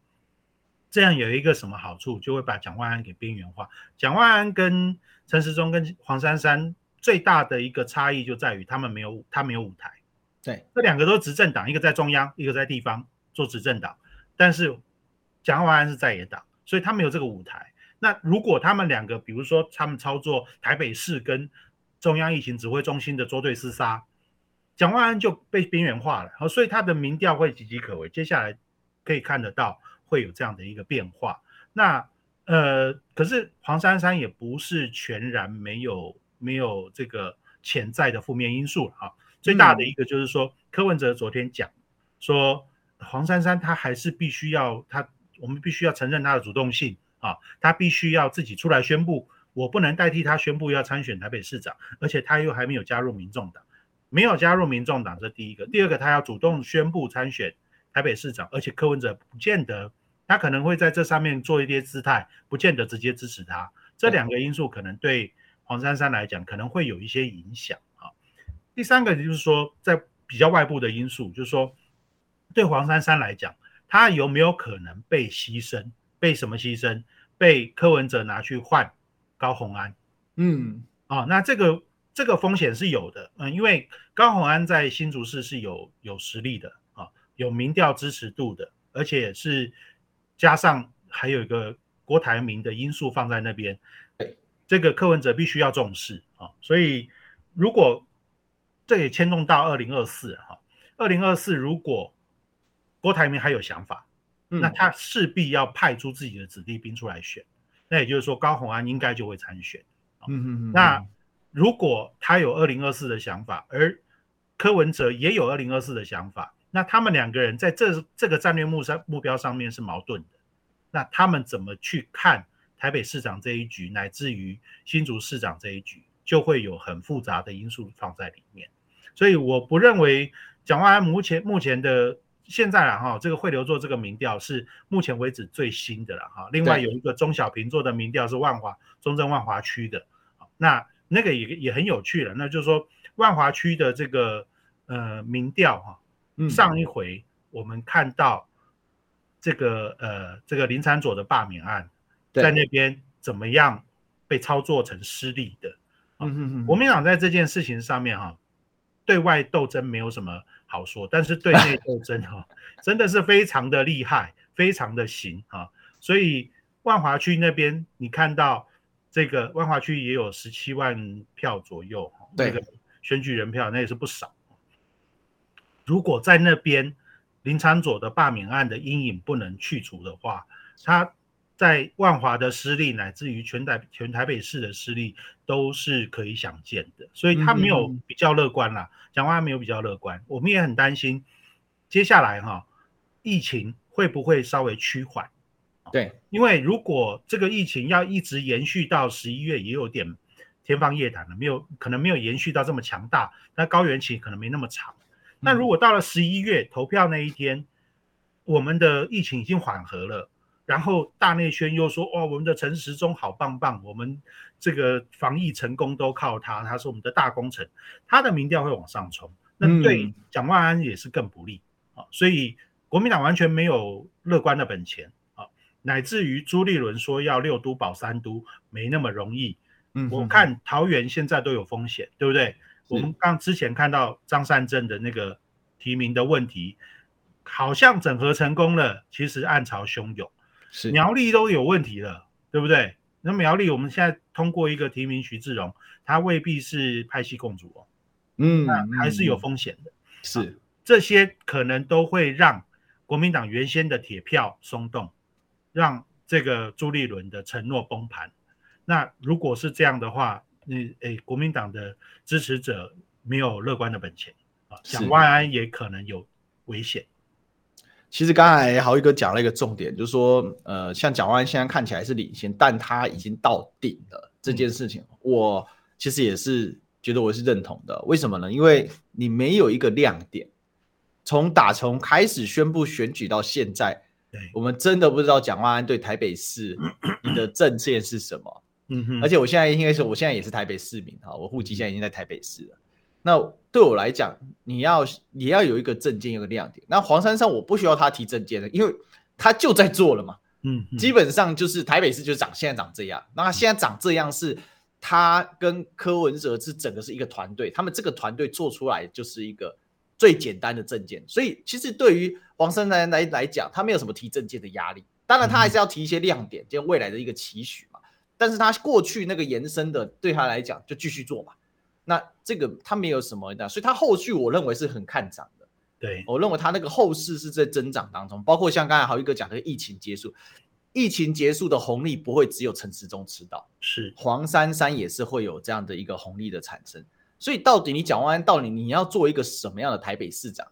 这样有一个什么好处，就会把蒋万安给边缘化。蒋万安跟陈时中跟黄珊珊最大的一个差异就在于他们没有他没有舞台，对，这两个都是执政党，一个在中央，一个在地方做执政党，但是蒋万安是在野党，所以他没有这个舞台。那如果他们两个，比如说他们操作台北市跟中央疫情指挥中心的捉对厮杀，蒋万安就被边缘化了，好，所以他的民调会岌岌可危。接下来可以看得到会有这样的一个变化。那呃，可是黄珊珊也不是全然没有没有这个潜在的负面因素啊。最大的一个就是说，柯文哲昨天讲说，黄珊珊她还是必须要她，我们必须要承认她的主动性啊，她必须要自己出来宣布。我不能代替他宣布要参选台北市长，而且他又还没有加入民众党，没有加入民众党，这第一个。第二个，他要主动宣布参选台北市长，而且柯文哲不见得，他可能会在这上面做一些姿态，不见得直接支持他。这两个因素可能对黄珊珊来讲，可能会有一些影响啊。第三个就是说，在比较外部的因素，就是说，对黄珊珊来讲，他有没有可能被牺牲？被什么牺牲？被柯文哲拿去换高红安？嗯，啊，那这个这个风险是有的，嗯，因为高红安在新竹市是有有实力的啊，有民调支持度的，而且也是加上还有一个郭台铭的因素放在那边，这个柯文哲必须要重视啊，所以如果这也牵动到二零二四哈，二零二四如果郭台铭还有想法，那他势必要派出自己的子弟兵出来选，那也就是说高虹安应该就会参选。嗯嗯嗯，那如果他有二零二四的想法，而柯文哲也有二零二四的想法，那他们两个人在这这个战略目上目标上面是矛盾的。那他们怎么去看台北市长这一局，乃至于新竹市长这一局，就会有很复杂的因素放在里面。所以我不认为蒋万安目前目前的现在啊哈，这个汇流做这个民调是目前为止最新的了哈。另外有一个钟小平做的民调是万华中正万华区的。那那个也也很有趣了，那就是说万华区的这个呃民调哈，上一回我们看到这个呃这个林产佐的罢免案，在那边怎么样被操作成失利的？嗯嗯，国民党在这件事情上面哈，对外斗争没有什么好说，但是对内斗争哈，真的是非常的厉害，非常的行啊，所以万华区那边你看到。这个万华区也有十七万票左右，对，这个选举人票那也是不少。如果在那边林昶佐的罢免案的阴影不能去除的话，他在万华的失利，乃至于全台全台北市的失利，都是可以想见的。所以他没有比较乐观啦，蒋万安没有比较乐观。我们也很担心，接下来哈疫情会不会稍微趋缓？对，因为如果这个疫情要一直延续到十一月，也有点天方夜谭了，没有可能没有延续到这么强大，那高原期可能没那么长。那如果到了十一月投票那一天，我们的疫情已经缓和了，然后大内宣又说，哇，我们的陈时中好棒棒，我们这个防疫成功都靠他，他是我们的大功臣，他的民调会往上冲，那对蒋万安也是更不利啊。所以国民党完全没有乐观的本钱啊。乃至于朱立伦说要六都保三都没那么容易，嗯，我看桃园现在都有风险，对不对？我们刚之前看到张善政的那个提名的问题，好像整合成功了，其实暗潮汹涌，是苗栗都有问题了，对不对？那苗栗我们现在通过一个提名徐志荣，他未必是派系共主哦，嗯，还是有风险的，是这些可能都会让国民党原先的铁票松动。让这个朱立伦的承诺崩盘。那如果是这样的话，你诶，国民党的支持者没有乐观的本钱啊，蒋万安也可能有危险。其实刚才豪裕哥讲了一个重点，就是说，呃，像蒋万安现在看起来是领先，但他已经到顶了这件事情，嗯，我其实也是觉得我是认同的。为什么呢？因为你没有一个亮点，从打从开始宣布选举到现在。我们真的不知道蒋万安对台北市你的政见是什么。嗯哼，而且我现在应该是，我现在也是台北市民哈，我户籍现在已经在台北市了。那对我来讲，你要也要有一个证件，有个亮点。那黄珊珊我不需要他提证件的，因为他就在做了嘛。嗯，基本上就是台北市就长现在长这样。那他现在长这样是，他跟柯文哲是整个是一个团队，他们这个团队做出来就是一个。最简单的证件，所以其实对于黄珊珊来来讲，他没有什么提证件的压力。当然，他还是要提一些亮点，就未来的一个期许嘛。但是他过去那个延伸的，对他来讲就继续做嘛。那这个他没有什么的，所以他后续我认为是很看涨的。对，我认为他那个后市是在增长当中，包括像刚才豪一哥讲的疫情结束，疫情结束的红利不会只有陈时中吃到，是黄珊珊也是会有这样的一个红利的产生。所以到底你蒋万安到底你要做一个什么样的台北市长？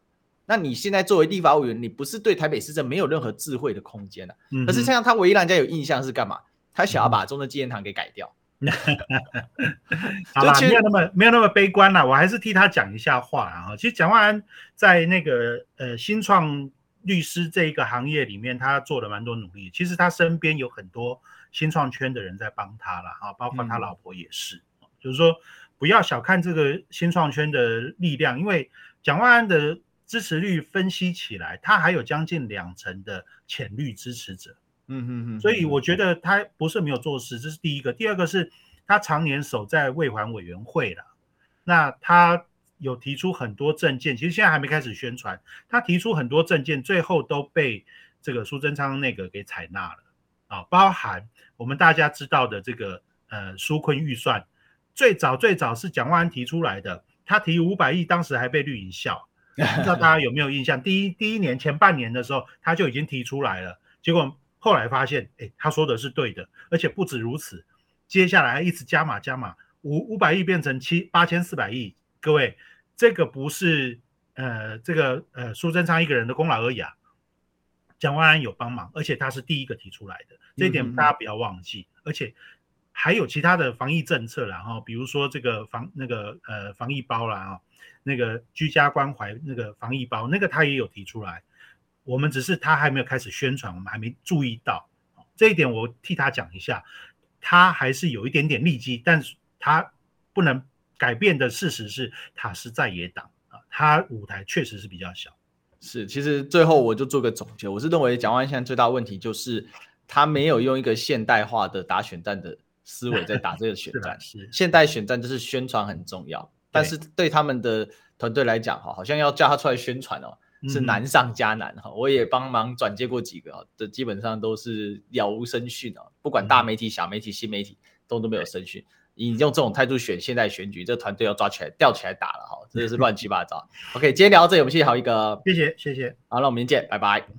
那你现在作为立法委员，你不是对台北市政没有任何智慧的空间了、啊。嗯，可是像他唯一让人家有印象是干嘛？他想要把中正纪念堂给改掉。嗯、好吧，没有那么没有那么悲观了。我还是替他讲一下话啊。其实蒋万安在那个呃新创律师这一个行业里面，他做了蛮多努力。其实他身边有很多新创圈的人在帮他了啊，包括他老婆也是。嗯就是说不要小看这个新创圈的力量，因为蒋万安的支持率分析起来，他还有将近两成的浅绿支持者。嗯嗯嗯，所以我觉得他不是没有做事，这是第一个。第二个是他常年守在卫环委员会了，那他有提出很多政见，其实现在还没开始宣传。他提出很多政见，最后都被这个苏贞昌那个给采纳了啊，包含我们大家知道的这个呃纾困预算，最早最早是蒋万安提出来的，他提五百亿，当时还被绿营笑，不知道大家有没有印象？第一第一年前半年的时候，他就已经提出来了，结果。后来发现，哎，他说的是对的，而且不止如此，接下来一直加码加码，五五百亿变成七八千四百亿，各位，这个不是呃这个呃苏贞昌一个人的功劳而已啊，蒋万安有帮忙，而且他是第一个提出来的，这一点大家不要忘记，嗯、而且还有其他的防疫政策啦，哈，比如说这个防那个呃防疫包啦，啊，那个居家关怀那个防疫包，那个他也有提出来。我们只是他还没有开始宣传，我们还没注意到这一点。我替他讲一下，他还是有一点点利基，但是他不能改变的事实是，他是在野党啊，他舞台确实是比较小。是，其实最后我就做个总结，我是认为蒋万安现在最大问题就是他没有用一个现代化的打选战的思维在打这个 选战。是，是现代选战就是宣传很重要，但是对他们的团队来讲，哈，好像要叫他出来宣传哦。是难上加难哈，我也帮忙转接过几个啊，这基本上都是了无声讯啊，不管大媒体、小媒体、新媒体都都没有声讯。你用这种态度选现在选举，这团队要抓起来吊起来打了哈，真的是乱七八糟。OK，今天聊到这里，我们谢谢好一哥，谢谢谢谢，好，那我们明天见，拜拜。